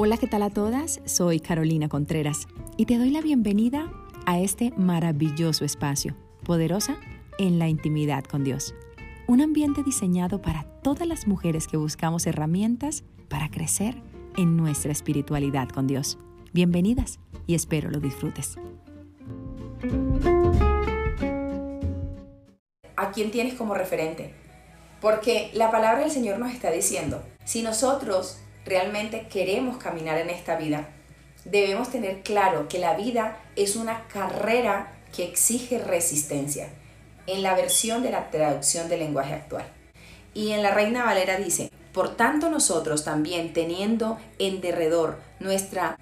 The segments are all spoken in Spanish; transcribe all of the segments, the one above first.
Hola, ¿qué tal a todas? Soy Carolina Contreras y te doy la bienvenida a este maravilloso espacio, poderosa en la intimidad con Dios. Un ambiente diseñado para todas las mujeres que buscamos herramientas para crecer en nuestra espiritualidad con Dios. Bienvenidas y espero lo disfrutes. ¿A quién tienes como referente? Porque la palabra del Señor nos está diciendo, si nosotros realmente queremos caminar en esta vida, debemos tener claro que la vida es una carrera que exige resistencia, en la versión de la traducción del lenguaje actual. Y en la Reina Valera dice, por tanto nosotros también teniendo en derredor nuestra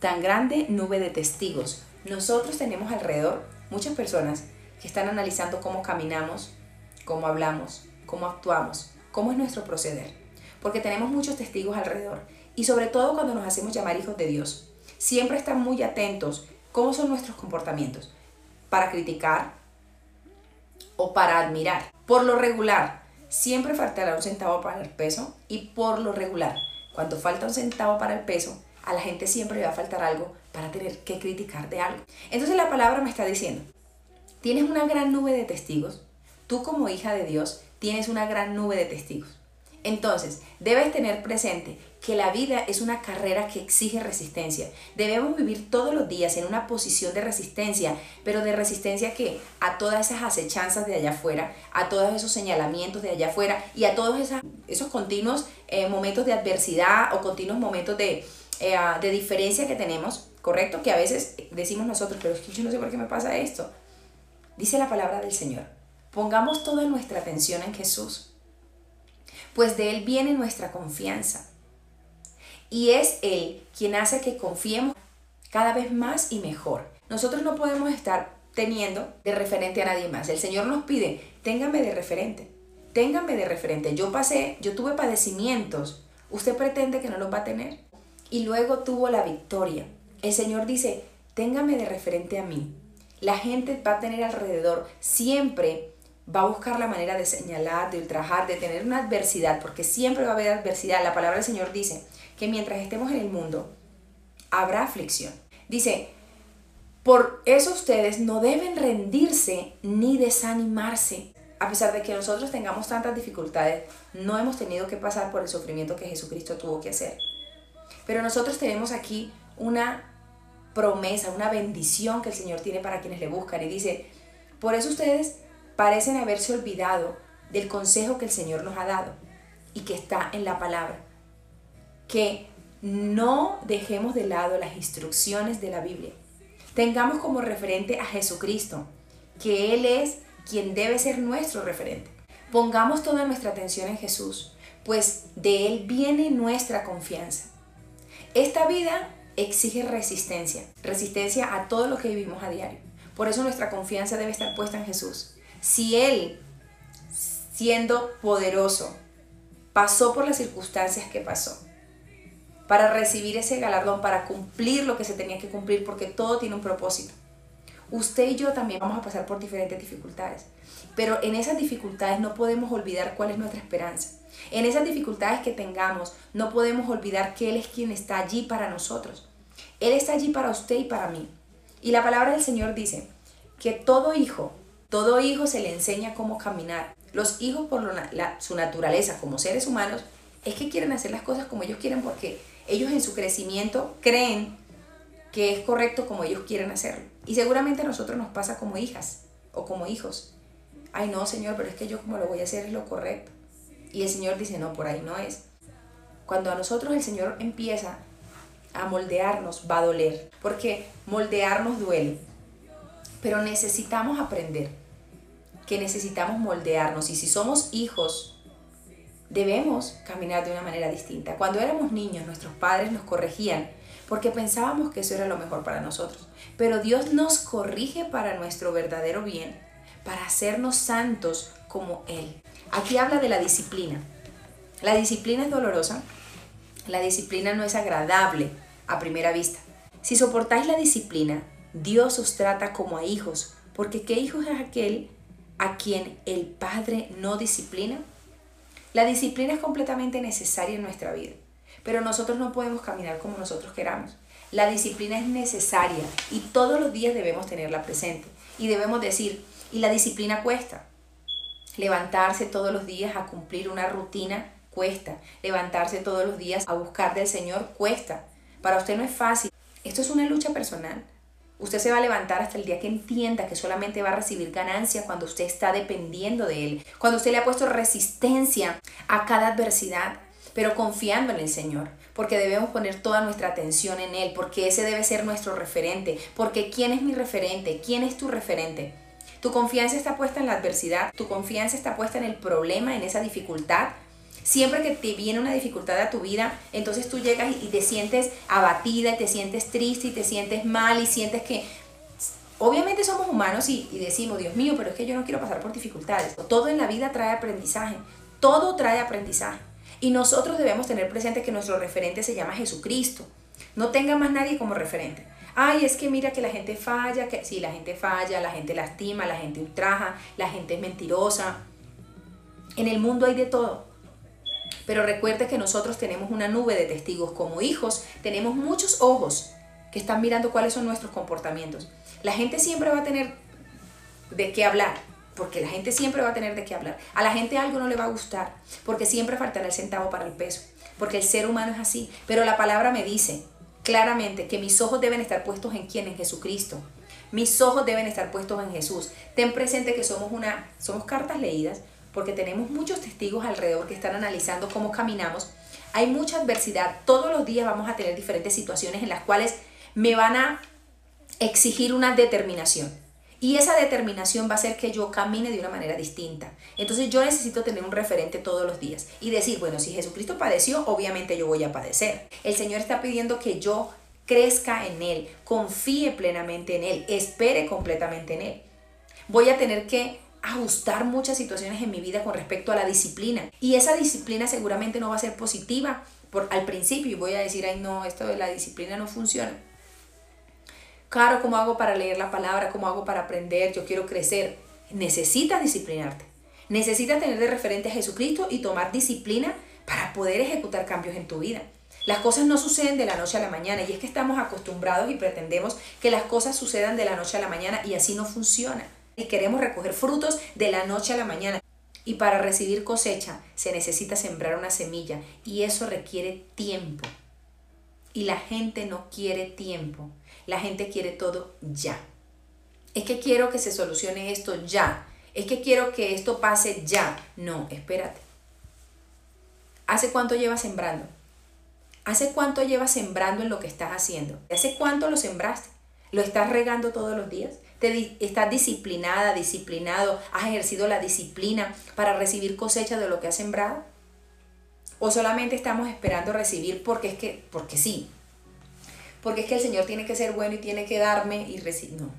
tan grande nube de testigos, nosotros tenemos alrededor muchas personas que están analizando cómo caminamos, cómo hablamos, cómo actuamos, cómo es nuestro proceder porque tenemos muchos testigos alrededor. Y sobre todo cuando nos hacemos llamar hijos de Dios. Siempre están muy atentos cómo son nuestros comportamientos para criticar o para admirar. Por lo regular, siempre faltará un centavo para el peso y por lo regular, cuando falta un centavo para el peso, a la gente siempre le va a faltar algo para tener que criticar de algo. Entonces la palabra me está diciendo, tienes una gran nube de testigos. Tú como hija de Dios tienes una gran nube de testigos. Entonces, debes tener presente que la vida es una carrera que exige resistencia. Debemos vivir todos los días en una posición de resistencia, pero de resistencia que a todas esas acechanzas de allá afuera, a todos esos señalamientos de allá afuera y a todos esos, continuos eh, momentos de adversidad o continuos momentos de, eh, de diferencia que tenemos, ¿correcto? Que a veces decimos nosotros, pero es yo no sé por qué me pasa esto. Dice la palabra del Señor. Pongamos toda nuestra atención en Jesús pues de Él viene nuestra confianza. Y es Él quien hace que confiemos cada vez más y mejor. Nosotros no podemos estar teniendo de referente a nadie más. El Señor nos pide, téngame de referente, téngame de referente. Yo pasé, yo tuve padecimientos, usted pretende que no los va a tener. Y luego tuvo la victoria. El Señor dice, téngame de referente a mí. La gente va a tener alrededor siempre va a buscar la manera de señalar, de ultrajar, de tener una adversidad, porque siempre va a haber adversidad. La palabra del Señor dice que mientras estemos en el mundo, habrá aflicción. Dice, por eso ustedes no deben rendirse ni desanimarse. A pesar de que nosotros tengamos tantas dificultades, no hemos tenido que pasar por el sufrimiento que Jesucristo tuvo que hacer. Pero nosotros tenemos aquí una promesa, una bendición que el Señor tiene para quienes le buscan. Y dice, por eso ustedes parecen haberse olvidado del consejo que el Señor nos ha dado y que está en la palabra. Que no dejemos de lado las instrucciones de la Biblia. Tengamos como referente a Jesucristo, que Él es quien debe ser nuestro referente. Pongamos toda nuestra atención en Jesús, pues de Él viene nuestra confianza. Esta vida exige resistencia, resistencia a todo lo que vivimos a diario. Por eso nuestra confianza debe estar puesta en Jesús. Si Él, siendo poderoso, pasó por las circunstancias que pasó, para recibir ese galardón, para cumplir lo que se tenía que cumplir, porque todo tiene un propósito. Usted y yo también vamos a pasar por diferentes dificultades, pero en esas dificultades no podemos olvidar cuál es nuestra esperanza. En esas dificultades que tengamos, no podemos olvidar que Él es quien está allí para nosotros. Él está allí para usted y para mí. Y la palabra del Señor dice que todo hijo todo hijo se le enseña cómo caminar. Los hijos por su naturaleza como seres humanos es que quieren hacer las cosas como ellos quieren porque ellos en su crecimiento creen que es correcto como ellos quieren hacerlo. Y seguramente a nosotros nos pasa como hijas o como hijos. Ay no, Señor, pero es que yo como lo voy a hacer es lo correcto. Y el Señor dice, no, por ahí no es. Cuando a nosotros el Señor empieza a moldearnos, va a doler. Porque moldearnos duele. Pero necesitamos aprender que necesitamos moldearnos y si somos hijos, debemos caminar de una manera distinta. Cuando éramos niños, nuestros padres nos corregían porque pensábamos que eso era lo mejor para nosotros. Pero Dios nos corrige para nuestro verdadero bien, para hacernos santos como Él. Aquí habla de la disciplina. La disciplina es dolorosa, la disciplina no es agradable a primera vista. Si soportáis la disciplina, Dios os trata como a hijos, porque ¿qué hijo es aquel a quien el Padre no disciplina? La disciplina es completamente necesaria en nuestra vida, pero nosotros no podemos caminar como nosotros queramos. La disciplina es necesaria y todos los días debemos tenerla presente. Y debemos decir, y la disciplina cuesta. Levantarse todos los días a cumplir una rutina cuesta. Levantarse todos los días a buscar del Señor cuesta. Para usted no es fácil. Esto es una lucha personal. Usted se va a levantar hasta el día que entienda que solamente va a recibir ganancia cuando usted está dependiendo de Él. Cuando usted le ha puesto resistencia a cada adversidad, pero confiando en el Señor. Porque debemos poner toda nuestra atención en Él, porque ese debe ser nuestro referente. Porque ¿quién es mi referente? ¿Quién es tu referente? Tu confianza está puesta en la adversidad, tu confianza está puesta en el problema, en esa dificultad, Siempre que te viene una dificultad a tu vida, entonces tú llegas y te sientes abatida, y te sientes triste, y te sientes mal, y sientes que... Obviamente somos humanos y, y decimos, Dios mío, pero es que yo no quiero pasar por dificultades. Todo en la vida trae aprendizaje, todo trae aprendizaje. Y nosotros debemos tener presente que nuestro referente se llama Jesucristo. No tenga más nadie como referente. Ay, es que mira que la gente falla, que sí, la gente falla, la gente lastima, la gente ultraja, la gente es mentirosa. En el mundo hay de todo. Pero recuerde que nosotros tenemos una nube de testigos como hijos, tenemos muchos ojos que están mirando cuáles son nuestros comportamientos. La gente siempre va a tener de qué hablar, porque la gente siempre va a tener de qué hablar. A la gente algo no le va a gustar, porque siempre faltará el centavo para el peso, porque el ser humano es así. Pero la palabra me dice claramente que mis ojos deben estar puestos en quién, en Jesucristo. Mis ojos deben estar puestos en Jesús. Ten presente que somos una, somos cartas leídas, porque tenemos muchos testigos alrededor que están analizando cómo caminamos. Hay mucha adversidad. Todos los días vamos a tener diferentes situaciones en las cuales me van a exigir una determinación. Y esa determinación va a hacer que yo camine de una manera distinta. Entonces yo necesito tener un referente todos los días y decir, bueno, si Jesucristo padeció, obviamente yo voy a padecer. El Señor está pidiendo que yo crezca en Él, confíe plenamente en Él, espere completamente en Él. Voy a tener que ajustar muchas situaciones en mi vida con respecto a la disciplina. Y esa disciplina seguramente no va a ser positiva por, al principio y voy a decir, ay no, esto de la disciplina no funciona. Claro, ¿cómo hago para leer la palabra? ¿Cómo hago para aprender? Yo quiero crecer. Necesitas disciplinarte. Necesitas tener de referente a Jesucristo y tomar disciplina para poder ejecutar cambios en tu vida. Las cosas no suceden de la noche a la mañana y es que estamos acostumbrados y pretendemos que las cosas sucedan de la noche a la mañana y así no funciona y queremos recoger frutos de la noche a la mañana. Y para recibir cosecha se necesita sembrar una semilla y eso requiere tiempo. Y la gente no quiere tiempo, la gente quiere todo ya. Es que quiero que se solucione esto ya. Es que quiero que esto pase ya. No, espérate. ¿Hace cuánto llevas sembrando? ¿Hace cuánto llevas sembrando en lo que estás haciendo? ¿Hace cuánto lo sembraste? ¿Lo estás regando todos los días? estás disciplinada, disciplinado, has ejercido la disciplina para recibir cosecha de lo que has sembrado? ¿O solamente estamos esperando recibir porque es que, porque sí? Porque es que el Señor tiene que ser bueno y tiene que darme y recibir. No.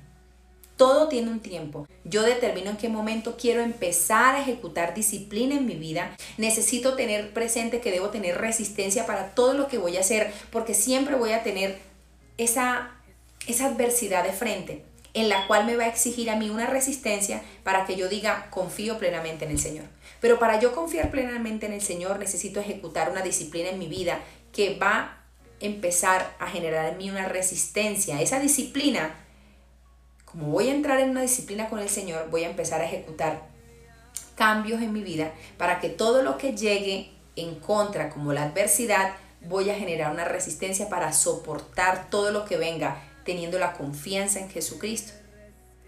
Todo tiene un tiempo. Yo determino en qué momento quiero empezar a ejecutar disciplina en mi vida. Necesito tener presente que debo tener resistencia para todo lo que voy a hacer, porque siempre voy a tener esa, esa adversidad de frente en la cual me va a exigir a mí una resistencia para que yo diga confío plenamente en el Señor. Pero para yo confiar plenamente en el Señor necesito ejecutar una disciplina en mi vida que va a empezar a generar en mí una resistencia. Esa disciplina, como voy a entrar en una disciplina con el Señor, voy a empezar a ejecutar cambios en mi vida para que todo lo que llegue en contra, como la adversidad, voy a generar una resistencia para soportar todo lo que venga teniendo la confianza en Jesucristo.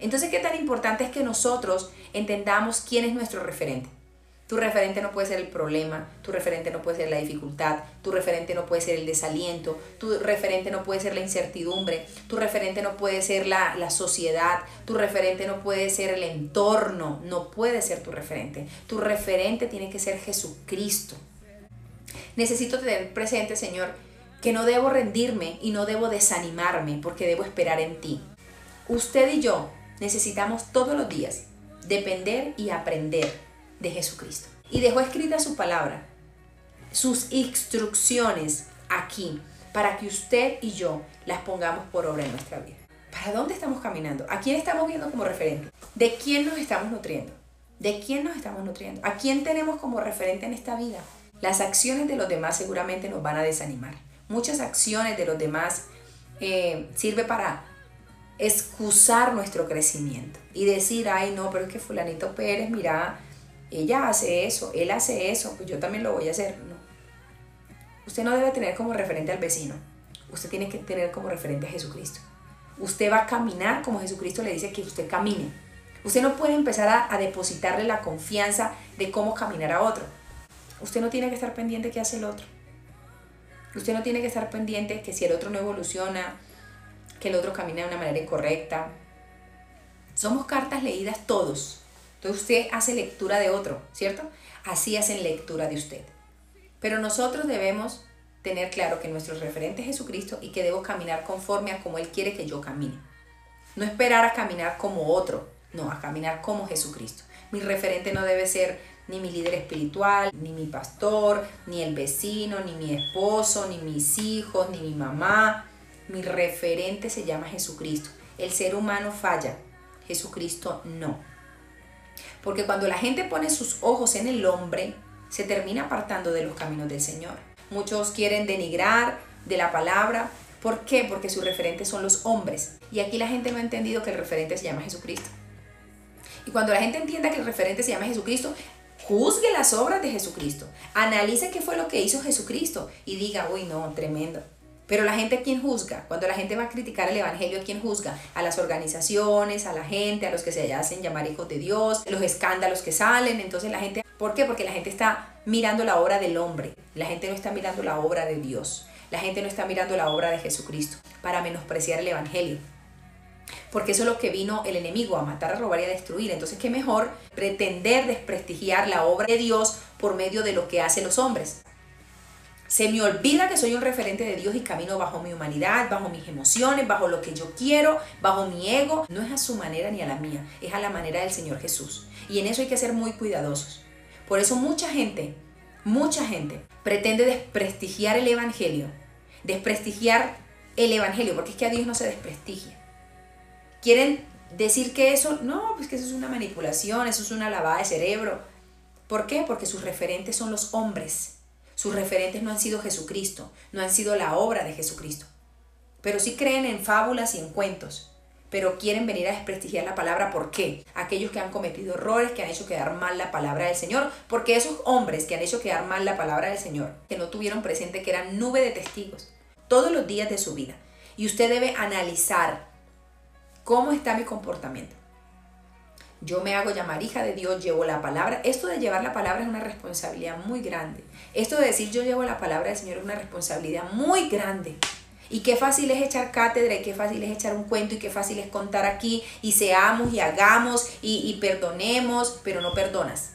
Entonces, ¿qué tan importante es que nosotros entendamos quién es nuestro referente? Tu referente no puede ser el problema, tu referente no puede ser la dificultad, tu referente no puede ser el desaliento, tu referente no puede ser la incertidumbre, tu referente no puede ser la, la, sociedad, tu referente no puede ser el entorno, no puede ser tu referente. Tu referente tiene que ser Jesucristo. Necesito tener presente, Señor, que no debo rendirme y no debo desanimarme porque debo esperar en ti. Usted y yo necesitamos todos los días depender y aprender de Jesucristo. Y dejó escrita su palabra, sus instrucciones aquí, para que usted y yo las pongamos por obra en nuestra vida. ¿Para dónde estamos caminando? ¿A quién estamos viendo como referente? ¿De quién nos estamos nutriendo? ¿De quién nos estamos nutriendo? ¿A quién tenemos como referente en esta vida? Las acciones de los demás seguramente nos van a desanimar. Muchas acciones de los demás eh, sirve para excusar nuestro crecimiento y decir, ay no, pero es que fulanito Pérez, mira, ella hace eso, él hace eso, pues yo también lo voy a hacer. No. Usted no debe tener como referente al vecino, usted tiene que tener como referente a Jesucristo. Usted va a caminar como Jesucristo le dice que usted camine. Usted no puede empezar a, a depositarle la confianza de cómo caminar a otro. Usted no tiene que estar pendiente qué hace el otro. Usted no tiene que estar pendiente que si el otro no evoluciona, que el otro camina de una manera incorrecta. Somos cartas leídas todos. Entonces usted hace lectura de otro, ¿cierto? Así hacen lectura de usted. Pero nosotros debemos tener claro que nuestro referente es Jesucristo y que debo caminar conforme a como Él quiere que yo camine. No esperar a caminar como otro, no, a caminar como Jesucristo. Mi referente no debe ser ni mi líder espiritual, ni mi pastor, ni el vecino, ni mi esposo, ni mis hijos, ni mi mamá. Mi referente se llama Jesucristo. El ser humano falla, Jesucristo no. Porque cuando la gente pone sus ojos en el hombre, se termina apartando de los caminos del Señor. Muchos quieren denigrar de la palabra. ¿Por qué? Porque sus referentes son los hombres. Y aquí la gente no ha entendido que el referente se llama Jesucristo. Y cuando la gente entienda que el referente se llama Jesucristo, juzgue las obras de Jesucristo. Analice qué fue lo que hizo Jesucristo y diga, uy, no, tremendo. Pero la gente, ¿quién juzga? Cuando la gente va a criticar el Evangelio, ¿quién juzga? A las organizaciones, a la gente, a los que se hacen llamar hijos de Dios, los escándalos que salen. Entonces la gente, ¿por qué? Porque la gente está mirando la obra del hombre. La gente no está mirando la obra de Dios. La gente no está mirando la obra de Jesucristo para menospreciar el Evangelio. Porque eso es lo que vino el enemigo, a matar, a robar y a destruir. Entonces, ¿qué mejor pretender desprestigiar la obra de Dios por medio de lo que hacen los hombres? Se me olvida que soy un referente de Dios y camino bajo mi humanidad, bajo mis emociones, bajo lo que yo quiero, bajo mi ego. No es a su manera ni a la mía, es a la manera del Señor Jesús. Y en eso hay que ser muy cuidadosos. Por eso mucha gente, mucha gente pretende desprestigiar el Evangelio, desprestigiar el Evangelio, porque es que a Dios no se desprestigia. Quieren decir que eso, no, pues que eso es una manipulación, eso es una lavada de cerebro. ¿Por qué? Porque sus referentes son los hombres sus referentes no han sido Jesucristo, no han sido la obra de Jesucristo. Pero sí creen en fábulas y en cuentos. Pero quieren venir a desprestigiar la palabra. ¿Por qué? Aquellos que han cometido errores, que han hecho quedar mal la palabra del Señor. Porque esos hombres que han hecho quedar mal la palabra del Señor, que no tuvieron presente que eran nube de testigos todos los días de su vida. Y usted debe analizar cómo está mi comportamiento. Yo me hago llamar hija de Dios, llevo la palabra. Esto de llevar la palabra es una responsabilidad muy grande. Esto de decir yo llevo la palabra del Señor es una responsabilidad muy grande. Y qué fácil es echar cátedra y qué fácil es echar un cuento y qué fácil es contar aquí y seamos y hagamos y, y perdonemos, pero no perdonas.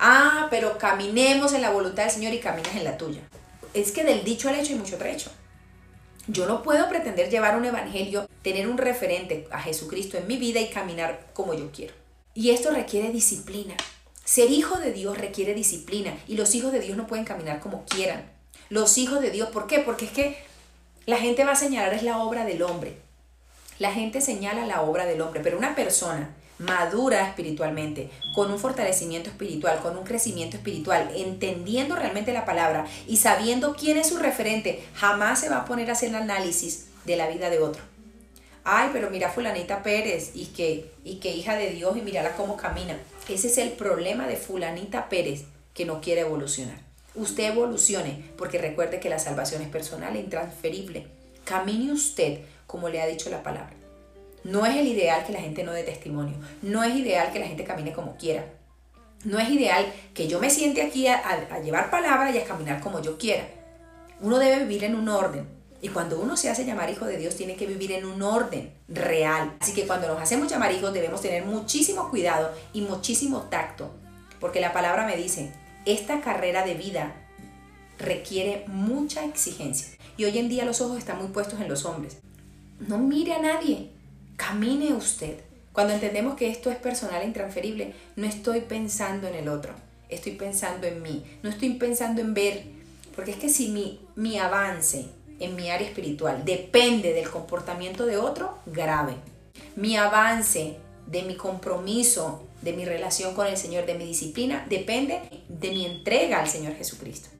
Ah, pero caminemos en la voluntad del Señor y caminas en la tuya. Es que del dicho al hecho hay mucho trecho. Yo no puedo pretender llevar un evangelio, tener un referente a Jesucristo en mi vida y caminar como yo quiero. Y esto requiere disciplina. Ser hijo de Dios requiere disciplina y los hijos de Dios no pueden caminar como quieran. Los hijos de Dios, ¿por qué? Porque es que la gente va a señalar es la obra del hombre. La gente señala la obra del hombre, pero una persona madura espiritualmente, con un fortalecimiento espiritual, con un crecimiento espiritual, entendiendo realmente la palabra y sabiendo quién es su referente, jamás se va a poner a hacer el análisis de la vida de otro ay, pero mira fulanita Pérez y que, y que hija de Dios y mírala cómo camina. Ese es el problema de fulanita Pérez que no quiere evolucionar. Usted evolucione porque recuerde que la salvación es personal e intransferible. Camine usted como le ha dicho la palabra. No es el ideal que la gente no dé testimonio. No es ideal que la gente camine como quiera. No es ideal que yo me siente aquí a, llevar palabra y a caminar como yo quiera. Uno debe vivir en un orden y cuando uno se hace llamar hijo de Dios, tiene que vivir en un orden real. Así que cuando nos hacemos llamar hijos, debemos tener muchísimo cuidado y muchísimo tacto. Porque la palabra me dice, esta carrera de vida requiere mucha exigencia. Y hoy en día los ojos están muy puestos en los hombres. No mire a nadie, camine usted. Cuando entendemos que esto es personal e intransferible, no estoy pensando en el otro, estoy pensando en mí, no estoy pensando en ver, porque es que si mi, mi avance en mi área espiritual depende del comportamiento de otro, grave. Mi avance de mi compromiso, de mi relación con el Señor, de mi disciplina, depende de mi entrega al Señor Jesucristo.